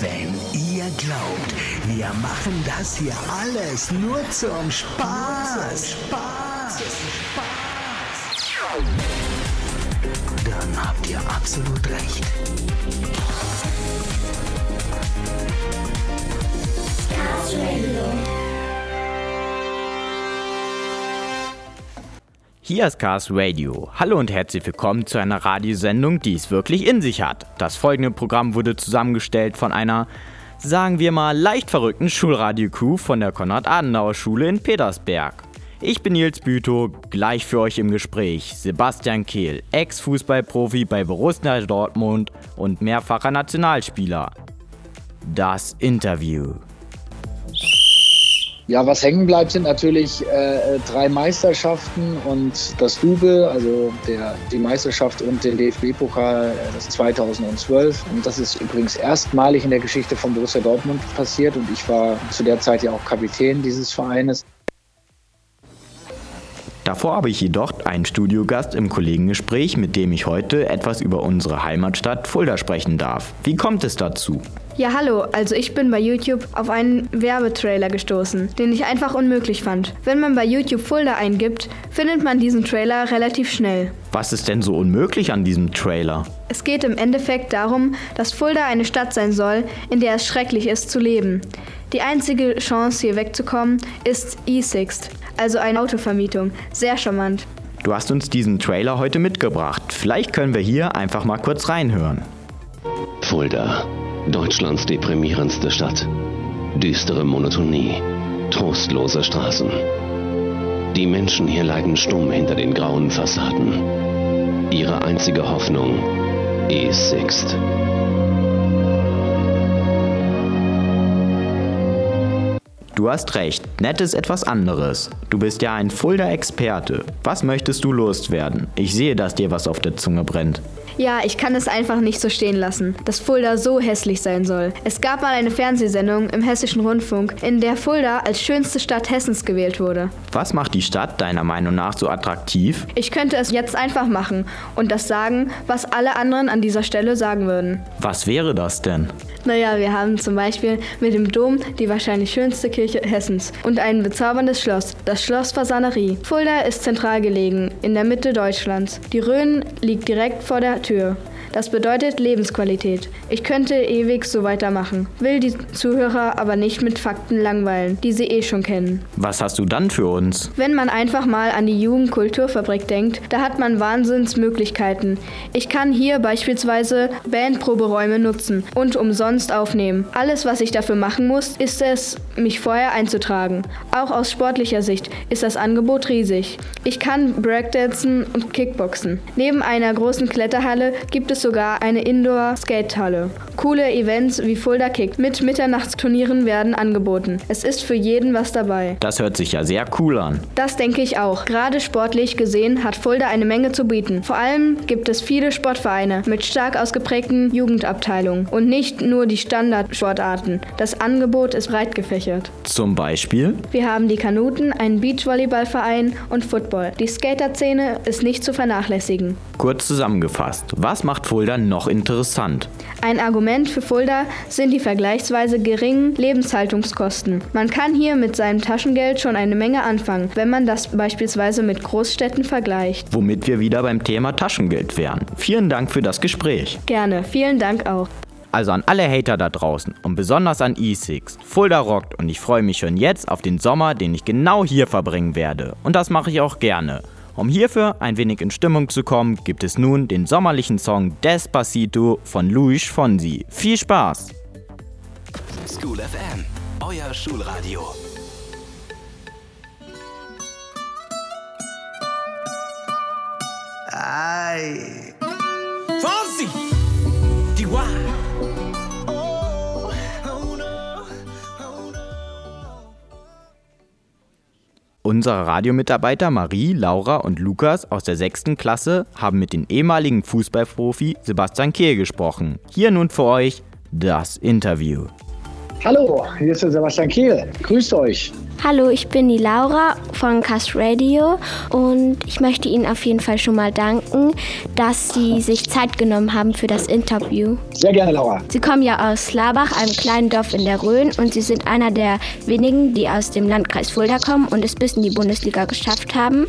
Wenn ihr glaubt, wir machen das hier alles nur zum Spaß, Spaß, Spaß, dann habt ihr absolut recht. Hier ist Cars Radio. Hallo und herzlich willkommen zu einer Radiosendung, die es wirklich in sich hat. Das folgende Programm wurde zusammengestellt von einer, sagen wir mal, leicht verrückten Schulradio-Crew von der Konrad-Adenauer-Schule in Petersberg. Ich bin Nils Bütow, gleich für euch im Gespräch Sebastian Kehl, Ex-Fußballprofi bei Borussia Dortmund und mehrfacher Nationalspieler. Das Interview. Ja, was hängen bleibt, sind natürlich äh, drei Meisterschaften und das Double, also der, die Meisterschaft und den DFB-Pokal, äh, das 2012. Und das ist übrigens erstmalig in der Geschichte von Borussia Dortmund passiert und ich war zu der Zeit ja auch Kapitän dieses Vereines. Davor habe ich jedoch einen Studiogast im Kollegengespräch, mit dem ich heute etwas über unsere Heimatstadt Fulda sprechen darf. Wie kommt es dazu? Ja, hallo. Also ich bin bei YouTube auf einen Werbetrailer gestoßen, den ich einfach unmöglich fand. Wenn man bei YouTube Fulda eingibt, findet man diesen Trailer relativ schnell. Was ist denn so unmöglich an diesem Trailer? Es geht im Endeffekt darum, dass Fulda eine Stadt sein soll, in der es schrecklich ist zu leben. Die einzige Chance hier wegzukommen ist E-Sixt, also eine Autovermietung. Sehr charmant. Du hast uns diesen Trailer heute mitgebracht. Vielleicht können wir hier einfach mal kurz reinhören. Fulda, Deutschlands deprimierendste Stadt. Düstere Monotonie, trostlose Straßen. Die Menschen hier leiden stumm hinter den grauen Fassaden. Ihre einzige Hoffnung, E-Sixt. Du hast recht, nett ist etwas anderes. Du bist ja ein Fulda-Experte. Was möchtest du loswerden? Ich sehe, dass dir was auf der Zunge brennt. Ja, ich kann es einfach nicht so stehen lassen, dass Fulda so hässlich sein soll. Es gab mal eine Fernsehsendung im Hessischen Rundfunk, in der Fulda als schönste Stadt Hessens gewählt wurde. Was macht die Stadt deiner Meinung nach so attraktiv? Ich könnte es jetzt einfach machen und das sagen, was alle anderen an dieser Stelle sagen würden. Was wäre das denn? Naja, wir haben zum Beispiel mit dem Dom die wahrscheinlich schönste Kirche Hessens und ein bezauberndes Schloss, das Schloss Fasanerie. Fulda ist zentral gelegen, in der Mitte Deutschlands. Die Rhön liegt direkt vor der Tür. Das bedeutet Lebensqualität. Ich könnte ewig so weitermachen, will die Zuhörer aber nicht mit Fakten langweilen, die sie eh schon kennen. Was hast du dann für uns? Wenn man einfach mal an die Jugendkulturfabrik denkt, da hat man Wahnsinnsmöglichkeiten. Ich kann hier beispielsweise Bandproberäume nutzen und umsonst aufnehmen. Alles, was ich dafür machen muss, ist es, mich vorher einzutragen. Auch aus sportlicher Sicht ist das Angebot riesig. Ich kann Breakdancen und Kickboxen. Neben einer großen Kletterhalle gibt es sogar eine Indoor-Skatehalle. Coole Events wie Fulda Kick mit Mitternachtsturnieren werden angeboten. Es ist für jeden was dabei. Das hört sich ja sehr cool an. Das denke ich auch. Gerade sportlich gesehen hat Fulda eine Menge zu bieten. Vor allem gibt es viele Sportvereine mit stark ausgeprägten Jugendabteilungen und nicht nur die Standardsportarten. Das Angebot ist breit gefächert. Zum Beispiel? Wir haben die Kanuten, einen Beachvolleyballverein und Football. Die Skaterszene ist nicht zu vernachlässigen. Kurz zusammengefasst, was macht Fulda noch interessant? Ein Argument für Fulda sind die vergleichsweise geringen Lebenshaltungskosten. Man kann hier mit seinem Taschengeld schon eine Menge anfangen, wenn man das beispielsweise mit Großstädten vergleicht. Womit wir wieder beim Thema Taschengeld wären. Vielen Dank für das Gespräch. Gerne, vielen Dank auch. Also an alle Hater da draußen und besonders an E6. Fulda rockt und ich freue mich schon jetzt auf den Sommer, den ich genau hier verbringen werde. Und das mache ich auch gerne. Um hierfür ein wenig in Stimmung zu kommen, gibt es nun den sommerlichen Song Despacito von Luis Fonsi. Viel Spaß! School FM, euer Schulradio. Ay. Fonsi! Chihuahua! Unsere Radiomitarbeiter Marie, Laura und Lukas aus der 6. Klasse haben mit dem ehemaligen Fußballprofi Sebastian Kehl gesprochen. Hier nun für euch das Interview. Hallo, hier ist der Sebastian Kehl. Grüßt euch. Hallo, ich bin die Laura von Cast Radio und ich möchte Ihnen auf jeden Fall schon mal danken, dass Sie sich Zeit genommen haben für das Interview. Sehr gerne, Laura. Sie kommen ja aus Labach, einem kleinen Dorf in der Rhön und Sie sind einer der wenigen, die aus dem Landkreis Fulda kommen und es bis in die Bundesliga geschafft haben.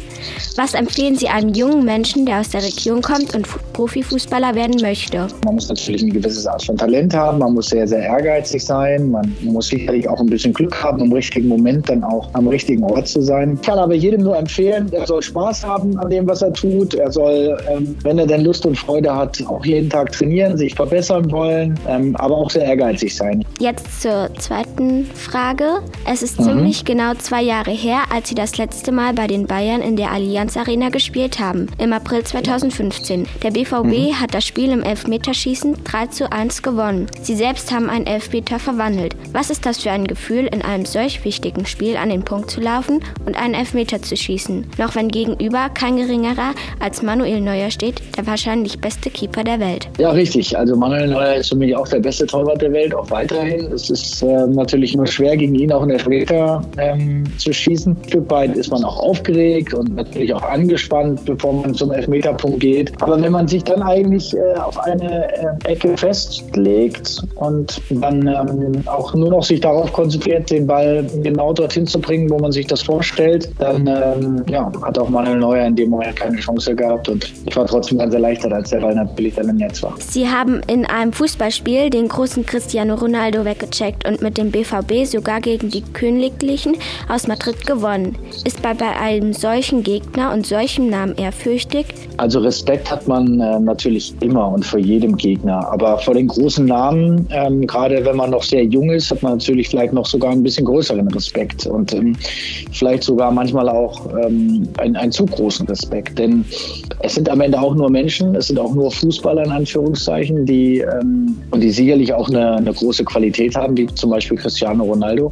Was empfehlen Sie einem jungen Menschen, der aus der Region kommt und Profifußballer werden möchte? Man muss natürlich eine gewisse Art von Talent haben, man muss sehr, sehr ehrgeizig sein, man muss sicherlich auch ein bisschen Glück haben, im richtigen Moment dann auch am richtigen Ort zu sein. Ich kann aber jedem nur empfehlen, er soll Spaß haben an dem, was er tut. Er soll, ähm, wenn er denn Lust und Freude hat, auch jeden Tag trainieren, sich verbessern wollen, ähm, aber auch sehr ehrgeizig sein. Jetzt zur zweiten Frage. Es ist mhm. ziemlich genau zwei Jahre her, als Sie das letzte Mal bei den Bayern in der Allianz Arena gespielt haben, im April 2015. Der BVB mhm. hat das Spiel im Elfmeterschießen 3 zu 1 gewonnen. Sie selbst haben einen Elfmeter verwandelt. Was ist das für ein Gefühl, in einem solch wichtigen Spiel an den Punkt zu laufen und einen Elfmeter zu schießen? Noch wenn gegenüber kein geringerer als Manuel Neuer steht, der wahrscheinlich beste Keeper der Welt. Ja, richtig. Also Manuel Neuer ist für mich auch der beste Torwart der Welt, auch weiterhin. Es ist äh, natürlich nur schwer, gegen ihn auch einen Elfmeter ähm, zu schießen. Stück weit ist man auch aufgeregt und natürlich auch angespannt, bevor man zum Elfmeterpunkt geht. Aber wenn man sich dann eigentlich äh, auf eine äh, Ecke festlegt und dann ähm, auch nur noch sich darauf konzentriert, den Ball genau dorthin zu bringen, wo man sich das vorstellt, dann ähm, ja, hat auch Manuel Neuer in dem Moment keine Chance gehabt und ich war trotzdem ganz erleichtert, als der Ball natürlich dann im Netz war. Sie haben in einem Fußballspiel den großen Cristiano Ronaldo weggecheckt und mit dem BVB sogar gegen die Königlichen aus Madrid gewonnen. Ist bei, bei einem solchen Gegner und solchem Namen ehrfürchtig? Also Respekt hat man äh, natürlich immer und vor jedem Gegner, aber vor den großen Namen, ähm, gerade wenn man noch sehr jung ist, hat man natürlich vielleicht noch sogar ein bisschen größeren Respekt und ähm, vielleicht sogar manchmal auch ähm, einen, einen zu großen Respekt, denn es sind am Ende auch nur Menschen, es sind auch nur Fußballer in Anführungszeichen, die ähm, und die sicherlich auch eine, eine große Qualität haben, wie zum Beispiel Cristiano Ronaldo.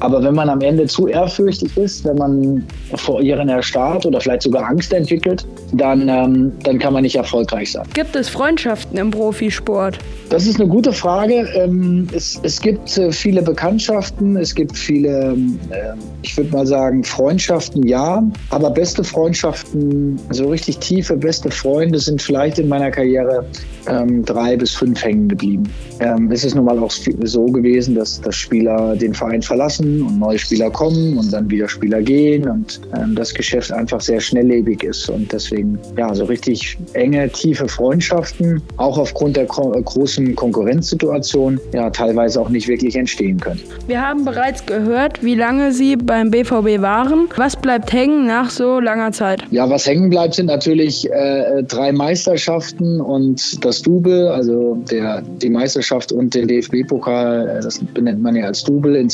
Aber wenn man am Ende zu ehrfürchtig ist, wenn man vor ihren erstarrt oder vielleicht sogar Angst entwickelt, dann, ähm, dann kann man nicht erfolgreich sein. Gibt es Freundschaften im Profisport? Das ist eine gute Frage. Ähm, es, es gibt äh, viele Bekanntschaften, es gibt viele, äh, ich würde mal sagen, Freundschaften, ja. Aber beste Freundschaften, so richtig tiefe, beste Freunde sind vielleicht in meiner Karriere ähm, drei bis fünf hängen geblieben. Ähm, es ist nun mal auch so gewesen, dass, dass Spieler den Verein verlassen und neue Spieler kommen und dann wieder Spieler gehen und ähm, das Geschäft einfach sehr schnelllebig ist. Und deswegen, ja, so richtig enge, tiefe Freundschaften, auch aufgrund der großen Konkurrenzsituation, ja, teilweise auch nicht wirklich entstehen können. Wir haben bereits gehört, wie lange Sie beim BVB waren. Was bleibt hängen nach so langer Zeit? Ja, was hängen bleibt, sind natürlich äh, drei Meisterschaften und das Double, also der, die Meisterschaft und den DFB-Pokal, äh, das benennt man ja als Double in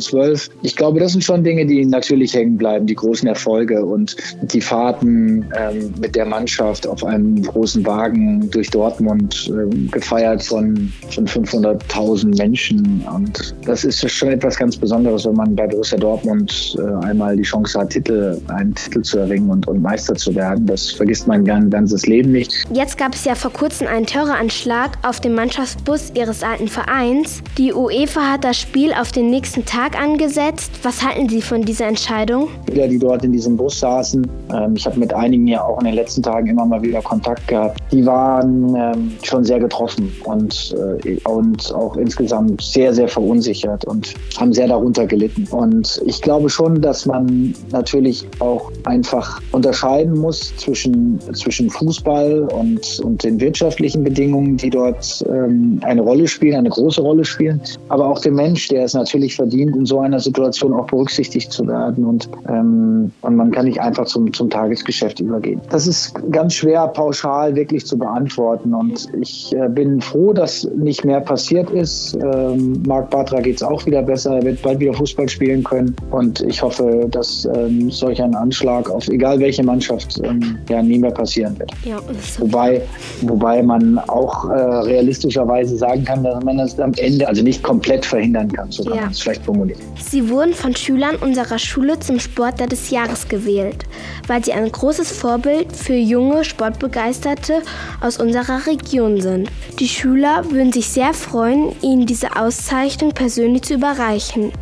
2012. Ich glaube, das sind schon Dinge, die natürlich hängen bleiben, die großen Erfolge und die Fahrten ähm, mit der Mannschaft auf einem großen Wagen durch Dortmund äh, gefeiert von, von 500.000 Menschen. Und das ist schon etwas ganz Besonderes, wenn man bei Borussia Dortmund äh, einmal die Chance hat, Titel, einen Titel zu erringen und, und Meister zu werden. Das vergisst man ein ganzes Leben nicht. Jetzt gab es ja vor kurzem einen Terroranschlag auf dem Mannschaftsbus ihres alten Vereins. Die UEFA hat das Spiel auf den nächsten Tag angesetzt. Was halten Sie von dieser Entscheidung? Spieler, die dort in diesem Bus saßen, ähm, ich habe mit einigen ja auch in den letzten Tagen immer mal wieder Kontakt gehabt, die waren ähm, schon sehr getroffen und, äh, und auch insgesamt sehr, sehr verunsichert und haben sehr darunter gelitten. Und ich glaube schon, dass man natürlich auch einfach unterscheiden muss zwischen, zwischen Fußball und, und den wirtschaftlichen Bedingungen, die dort ähm, eine Rolle spielen, eine große Rolle spielen, aber auch dem Mensch, der es natürlich verdient, in so einer Situation auch berücksichtigt zu werden. Und, ähm, und man kann nicht einfach zum, zum Tagesgeschäft übergehen. Das ist ganz schwer pauschal wirklich zu beantworten. Und ich äh, bin froh, dass nicht mehr passiert ist. Ähm, Marc Bartra geht es auch wieder besser. Er wird bald wieder Fußball spielen können. Und ich hoffe, dass ähm, solch ein Anschlag auf egal welche Mannschaft ähm, ja nie mehr passieren wird. Ja, wobei, wobei man auch äh, realistischerweise sagen kann, dass man das am Ende also nicht komplett verhindern kann, so kann ja. man es vielleicht formulieren. Persönlich. Sie wurden von Schülern unserer Schule zum Sportler des Jahres gewählt, weil sie ein großes Vorbild für junge Sportbegeisterte aus unserer Region sind. Die Schüler würden sich sehr freuen, Ihnen diese Auszeichnung persönlich zu überreichen.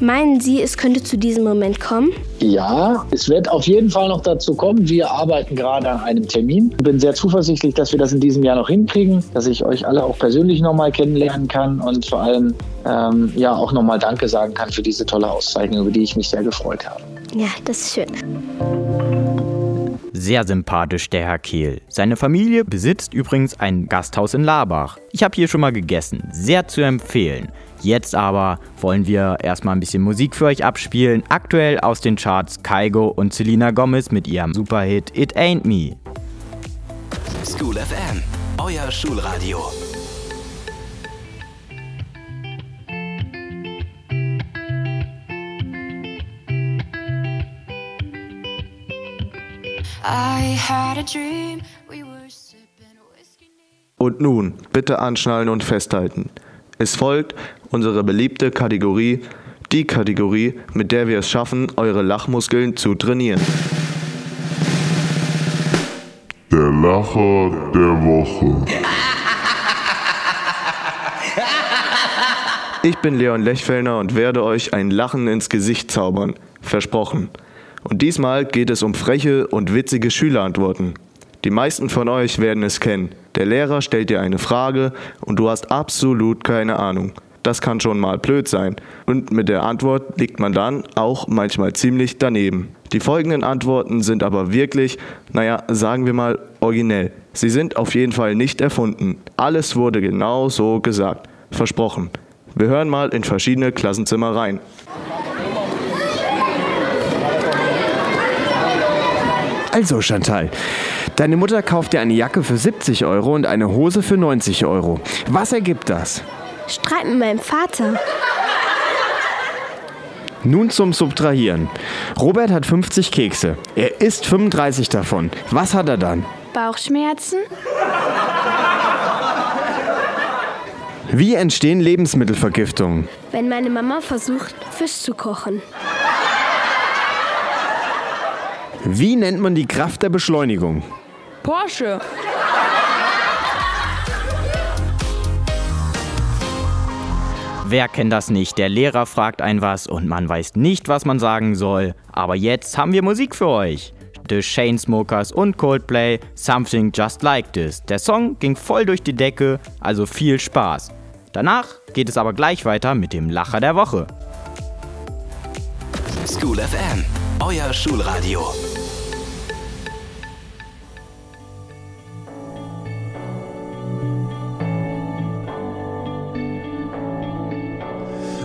Meinen Sie, es könnte zu diesem Moment kommen? Ja, es wird auf jeden Fall noch dazu kommen. Wir arbeiten gerade an einem Termin. Ich bin sehr zuversichtlich, dass wir das in diesem Jahr noch hinkriegen, dass ich euch alle auch persönlich nochmal kennenlernen kann und vor allem ähm, ja auch nochmal Danke sagen kann für diese tolle Auszeichnung, über die ich mich sehr gefreut habe. Ja, das ist schön. Sehr sympathisch, der Herr Kehl. Seine Familie besitzt übrigens ein Gasthaus in Labach. Ich habe hier schon mal gegessen. Sehr zu empfehlen. Jetzt aber wollen wir erstmal ein bisschen Musik für euch abspielen. Aktuell aus den Charts Kaigo und Selena Gomez mit ihrem Superhit It Ain't Me. School FM, euer Schulradio. Und nun, bitte anschnallen und festhalten. Es folgt unsere beliebte Kategorie, die Kategorie, mit der wir es schaffen, eure Lachmuskeln zu trainieren. Der Lacher der Woche. Ich bin Leon Lechfellner und werde euch ein Lachen ins Gesicht zaubern. Versprochen. Und diesmal geht es um freche und witzige Schülerantworten. Die meisten von euch werden es kennen. Der Lehrer stellt dir eine Frage und du hast absolut keine Ahnung. Das kann schon mal blöd sein. Und mit der Antwort liegt man dann auch manchmal ziemlich daneben. Die folgenden Antworten sind aber wirklich, naja, sagen wir mal, originell. Sie sind auf jeden Fall nicht erfunden. Alles wurde genau so gesagt. Versprochen. Wir hören mal in verschiedene Klassenzimmer rein. Also Chantal, deine Mutter kauft dir eine Jacke für 70 Euro und eine Hose für 90 Euro. Was ergibt das? Streit mit meinem Vater. Nun zum Subtrahieren. Robert hat 50 Kekse. Er isst 35 davon. Was hat er dann? Bauchschmerzen? Wie entstehen Lebensmittelvergiftungen? Wenn meine Mama versucht, Fisch zu kochen. Wie nennt man die Kraft der Beschleunigung? Porsche. Wer kennt das nicht? Der Lehrer fragt ein was und man weiß nicht, was man sagen soll. Aber jetzt haben wir Musik für euch. The Chainsmokers und Coldplay, Something Just Like This. Der Song ging voll durch die Decke, also viel Spaß. Danach geht es aber gleich weiter mit dem Lacher der Woche. School FM, euer Schulradio.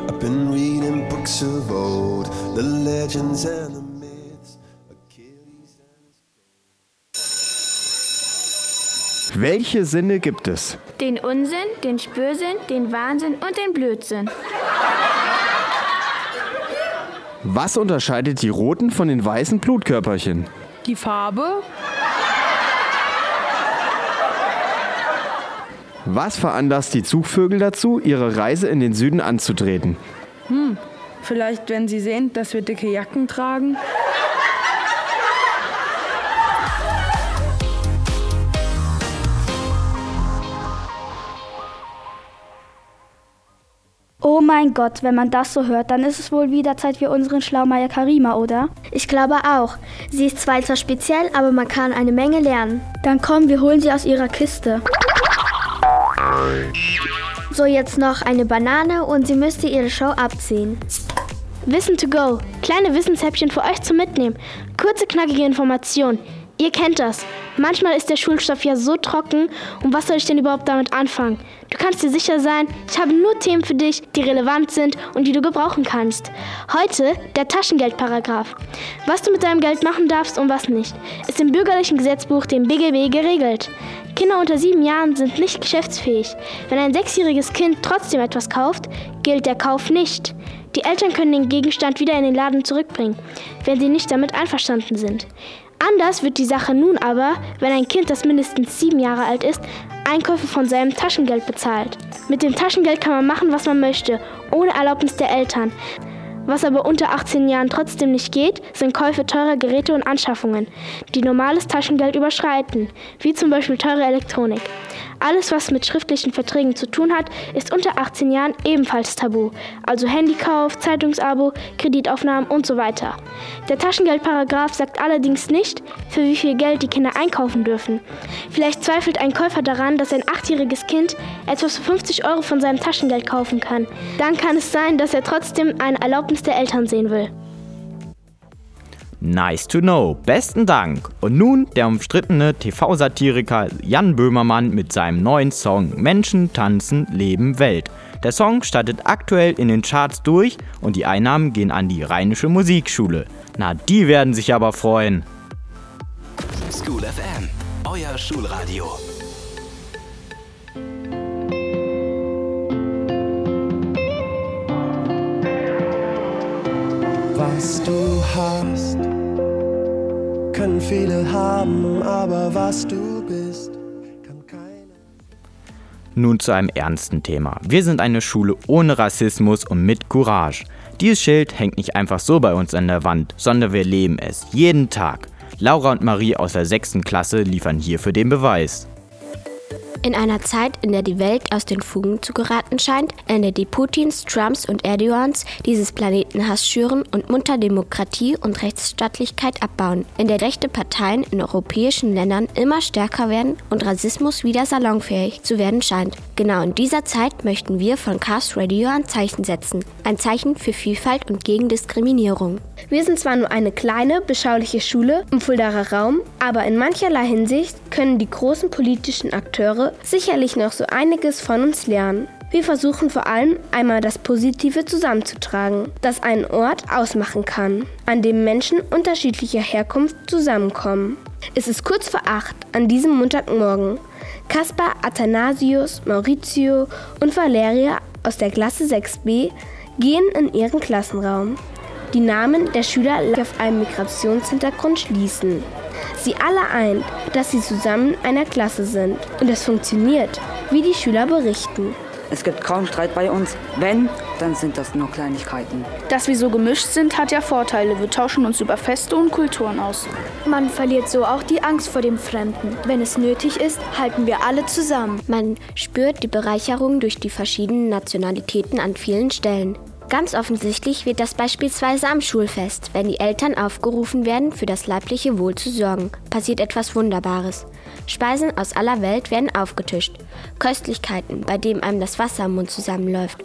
I've been reading books of old, the legends and the myths. Welche Sinne gibt es? Den Unsinn, den Spürsinn, den Wahnsinn und den Blödsinn. Was unterscheidet die roten von den weißen Blutkörperchen? Die Farbe? Was veranlasst die Zugvögel dazu, ihre Reise in den Süden anzutreten? Hm, vielleicht wenn sie sehen, dass wir dicke Jacken tragen. Mein Gott, wenn man das so hört, dann ist es wohl wieder Zeit für unseren Schlaumeier Karima, oder? Ich glaube auch. Sie ist zwar etwas speziell, aber man kann eine Menge lernen. Dann komm, wir holen sie aus ihrer Kiste. So, jetzt noch eine Banane und sie müsste ihre Show abziehen. Wissen to go. Kleine Wissenshäppchen für euch zum Mitnehmen. Kurze, knackige Informationen. Ihr kennt das. Manchmal ist der Schulstoff ja so trocken und was soll ich denn überhaupt damit anfangen? Du kannst dir sicher sein, ich habe nur Themen für dich, die relevant sind und die du gebrauchen kannst. Heute der Taschengeldparagraph. Was du mit deinem Geld machen darfst und was nicht, ist im bürgerlichen Gesetzbuch, dem BGB, geregelt. Kinder unter sieben Jahren sind nicht geschäftsfähig. Wenn ein sechsjähriges Kind trotzdem etwas kauft, gilt der Kauf nicht. Die Eltern können den Gegenstand wieder in den Laden zurückbringen, wenn sie nicht damit einverstanden sind. Anders wird die Sache nun aber, wenn ein Kind, das mindestens sieben Jahre alt ist, Einkäufe von seinem Taschengeld bezahlt. Mit dem Taschengeld kann man machen, was man möchte, ohne Erlaubnis der Eltern. Was aber unter 18 Jahren trotzdem nicht geht, sind Käufe teurer Geräte und Anschaffungen, die normales Taschengeld überschreiten, wie zum Beispiel teure Elektronik. Alles, was mit schriftlichen Verträgen zu tun hat, ist unter 18 Jahren ebenfalls tabu. Also Handykauf, Zeitungsabo, Kreditaufnahmen und so weiter. Der Taschengeldparagraf sagt allerdings nicht, für wie viel Geld die Kinder einkaufen dürfen. Vielleicht zweifelt ein Käufer daran, dass ein achtjähriges Kind etwas für 50 Euro von seinem Taschengeld kaufen kann. Dann kann es sein, dass er trotzdem eine Erlaubnis der Eltern sehen will. Nice to know. Besten Dank. Und nun der umstrittene TV-Satiriker Jan Böhmermann mit seinem neuen Song Menschen tanzen, leben Welt. Der Song startet aktuell in den Charts durch und die Einnahmen gehen an die Rheinische Musikschule. Na, die werden sich aber freuen. School FM, euer Schulradio. Was du hast, viele haben, aber was du bist. Nun zu einem ernsten Thema. Wir sind eine Schule ohne Rassismus und mit Courage. Dieses Schild hängt nicht einfach so bei uns an der Wand, sondern wir leben es jeden Tag. Laura und Marie aus der 6. Klasse liefern hierfür den Beweis. In einer Zeit, in der die Welt aus den Fugen zu geraten scheint, in der die Putins, Trumps und Erdogans dieses Planeten Hass schüren und munter Demokratie und Rechtsstaatlichkeit abbauen, in der rechte Parteien in europäischen Ländern immer stärker werden und Rassismus wieder salonfähig zu werden scheint. Genau in dieser Zeit möchten wir von Cast Radio ein Zeichen setzen. Ein Zeichen für Vielfalt und gegen Diskriminierung. Wir sind zwar nur eine kleine, beschauliche Schule im Fuldaer Raum, aber in mancherlei Hinsicht können die großen politischen Akteure sicherlich noch so einiges von uns lernen. Wir versuchen vor allem einmal das Positive zusammenzutragen, das einen Ort ausmachen kann, an dem Menschen unterschiedlicher Herkunft zusammenkommen. Es ist kurz vor acht an diesem Montagmorgen. Kaspar, Athanasius, Maurizio und Valeria aus der Klasse 6b gehen in ihren Klassenraum. Die Namen der Schüler auf einem Migrationshintergrund schließen. Sie alle ein, dass sie zusammen einer Klasse sind. Und es funktioniert, wie die Schüler berichten. Es gibt kaum Streit bei uns. Wenn, dann sind das nur Kleinigkeiten. Dass wir so gemischt sind, hat ja Vorteile. Wir tauschen uns über Feste und Kulturen aus. Man verliert so auch die Angst vor dem Fremden. Wenn es nötig ist, halten wir alle zusammen. Man spürt die Bereicherung durch die verschiedenen Nationalitäten an vielen Stellen. Ganz offensichtlich wird das beispielsweise am Schulfest, wenn die Eltern aufgerufen werden, für das leibliche Wohl zu sorgen, passiert etwas Wunderbares. Speisen aus aller Welt werden aufgetischt. Köstlichkeiten, bei denen einem das Wasser im Mund zusammenläuft.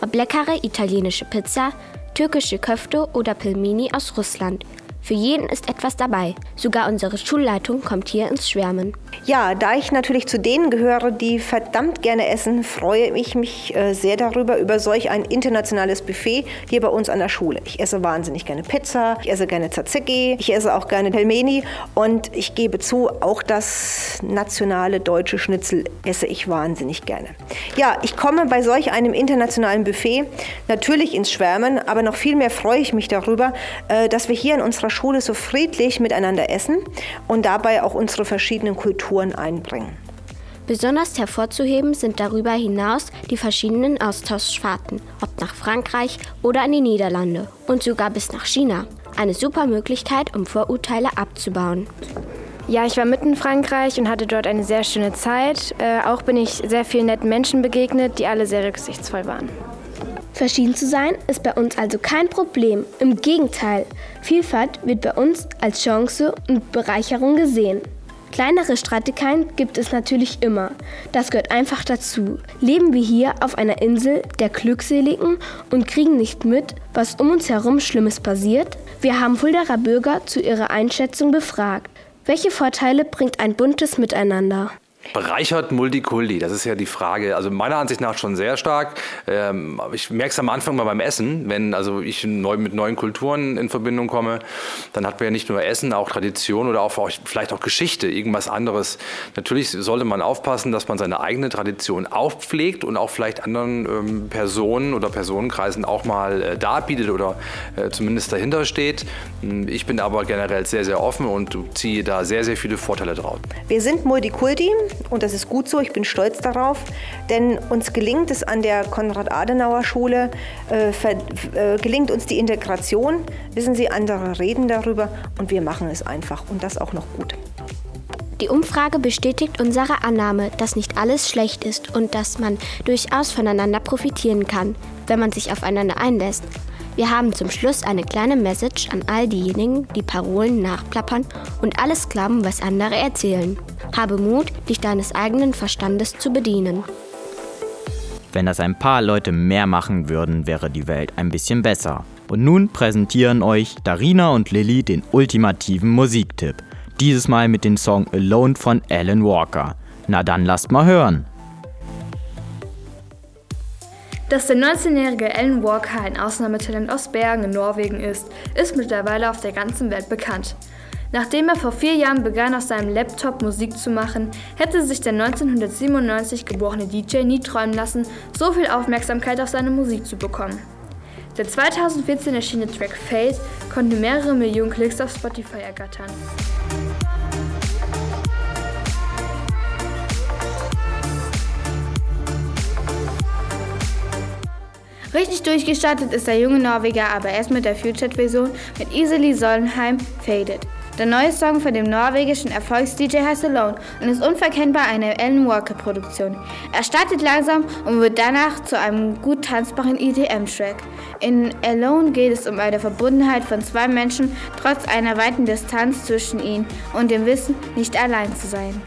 Ob leckere italienische Pizza, türkische Köfte oder Pilmini aus Russland. Für jeden ist etwas dabei. Sogar unsere Schulleitung kommt hier ins Schwärmen. Ja, da ich natürlich zu denen gehöre, die verdammt gerne essen, freue ich mich äh, sehr darüber, über solch ein internationales Buffet hier bei uns an der Schule. Ich esse wahnsinnig gerne Pizza, ich esse gerne Tzatziki, ich esse auch gerne Pelmeni und ich gebe zu, auch das nationale deutsche Schnitzel esse ich wahnsinnig gerne. Ja, ich komme bei solch einem internationalen Buffet natürlich ins Schwärmen, aber noch viel mehr freue ich mich darüber, äh, dass wir hier in unserer Schule so friedlich miteinander essen und dabei auch unsere verschiedenen Kulturen einbringen. Besonders hervorzuheben sind darüber hinaus die verschiedenen Austauschfahrten, ob nach Frankreich oder in die Niederlande und sogar bis nach China. Eine super Möglichkeit, um Vorurteile abzubauen. Ja, ich war mitten in Frankreich und hatte dort eine sehr schöne Zeit. Äh, auch bin ich sehr vielen netten Menschen begegnet, die alle sehr rücksichtsvoll waren. Verschieden zu sein ist bei uns also kein Problem. Im Gegenteil, Vielfalt wird bei uns als Chance und Bereicherung gesehen. Kleinere Streitigkeiten gibt es natürlich immer. Das gehört einfach dazu. Leben wir hier auf einer Insel der Glückseligen und kriegen nicht mit, was um uns herum Schlimmes passiert? Wir haben Fuldaer Bürger zu ihrer Einschätzung befragt. Welche Vorteile bringt ein buntes Miteinander? Bereichert Multikulti, das ist ja die Frage. Also meiner Ansicht nach schon sehr stark. Ähm, ich merke es am Anfang mal beim Essen, wenn also ich neu, mit neuen Kulturen in Verbindung komme, dann hat man ja nicht nur Essen, auch Tradition oder auch vielleicht auch Geschichte, irgendwas anderes. Natürlich sollte man aufpassen, dass man seine eigene Tradition aufpflegt und auch vielleicht anderen ähm, Personen oder Personenkreisen auch mal äh, darbietet oder äh, zumindest dahinter steht. Hm, ich bin aber generell sehr, sehr offen und ziehe da sehr, sehr viele Vorteile draus. Wir sind Multikulti und das ist gut so, ich bin stolz darauf, denn uns gelingt es an der Konrad-Adenauer-Schule, äh, äh, gelingt uns die Integration. Wissen Sie, andere reden darüber und wir machen es einfach und das auch noch gut. Die Umfrage bestätigt unsere Annahme, dass nicht alles schlecht ist und dass man durchaus voneinander profitieren kann, wenn man sich aufeinander einlässt. Wir haben zum Schluss eine kleine Message an all diejenigen, die Parolen nachplappern und alles glauben, was andere erzählen. Habe Mut, dich deines eigenen Verstandes zu bedienen. Wenn das ein paar Leute mehr machen würden, wäre die Welt ein bisschen besser. Und nun präsentieren euch Darina und Lilly den ultimativen Musiktipp. Dieses Mal mit dem Song Alone von Alan Walker. Na dann lasst mal hören. Dass der 19-jährige Alan Walker ein Ausnahmetalent aus Bergen in Norwegen ist, ist mittlerweile auf der ganzen Welt bekannt. Nachdem er vor vier Jahren begann, auf seinem Laptop Musik zu machen, hätte sich der 1997 geborene DJ nie träumen lassen, so viel Aufmerksamkeit auf seine Musik zu bekommen. Der 2014 erschienene Track Fade konnte mehrere Millionen Klicks auf Spotify ergattern. Richtig durchgestartet ist der junge Norweger aber erst mit der Future-Version mit Easily Sollenheim Faded. Der neue Song von dem norwegischen Erfolgs-DJ heißt Alone und ist unverkennbar eine Alan Walker-Produktion. Er startet langsam und wird danach zu einem gut tanzbaren EDM-Track. In Alone geht es um eine Verbundenheit von zwei Menschen trotz einer weiten Distanz zwischen ihnen und dem Wissen, nicht allein zu sein.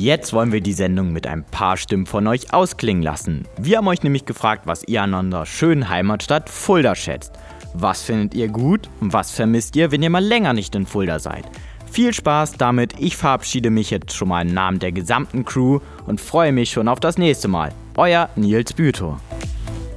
Jetzt wollen wir die Sendung mit ein paar Stimmen von euch ausklingen lassen. Wir haben euch nämlich gefragt, was ihr an unserer schönen Heimatstadt Fulda schätzt. Was findet ihr gut und was vermisst ihr, wenn ihr mal länger nicht in Fulda seid? Viel Spaß damit. Ich verabschiede mich jetzt schon mal im Namen der gesamten Crew und freue mich schon auf das nächste Mal. Euer Nils Bütow.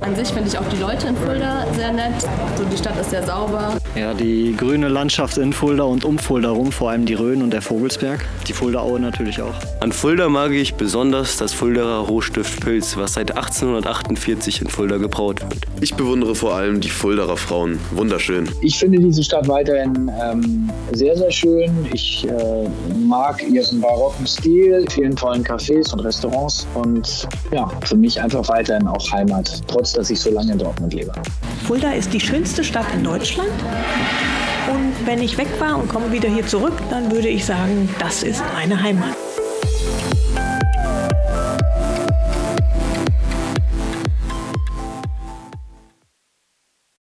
An sich finde ich auch die Leute in Fulda sehr nett. So, die Stadt ist sehr sauber. Ja, die grüne Landschaft in Fulda und um Fulda rum, vor allem die Rhön und der Vogelsberg. Die Fuldaaue natürlich auch. An Fulda mag ich besonders das Fuldaer Rohstift Pilz, was seit 1848 in Fulda gebraut wird. Ich bewundere vor allem die Fuldaer Frauen. Wunderschön. Ich finde diese Stadt weiterhin ähm, sehr, sehr schön. Ich äh, mag ihren barocken Stil, vielen tollen Cafés und Restaurants und ja, für mich einfach weiterhin auch Heimat. Trotz dass ich so lange in Dortmund lebe. Fulda ist die schönste Stadt in Deutschland. Und wenn ich weg war und komme wieder hier zurück, dann würde ich sagen, das ist meine Heimat.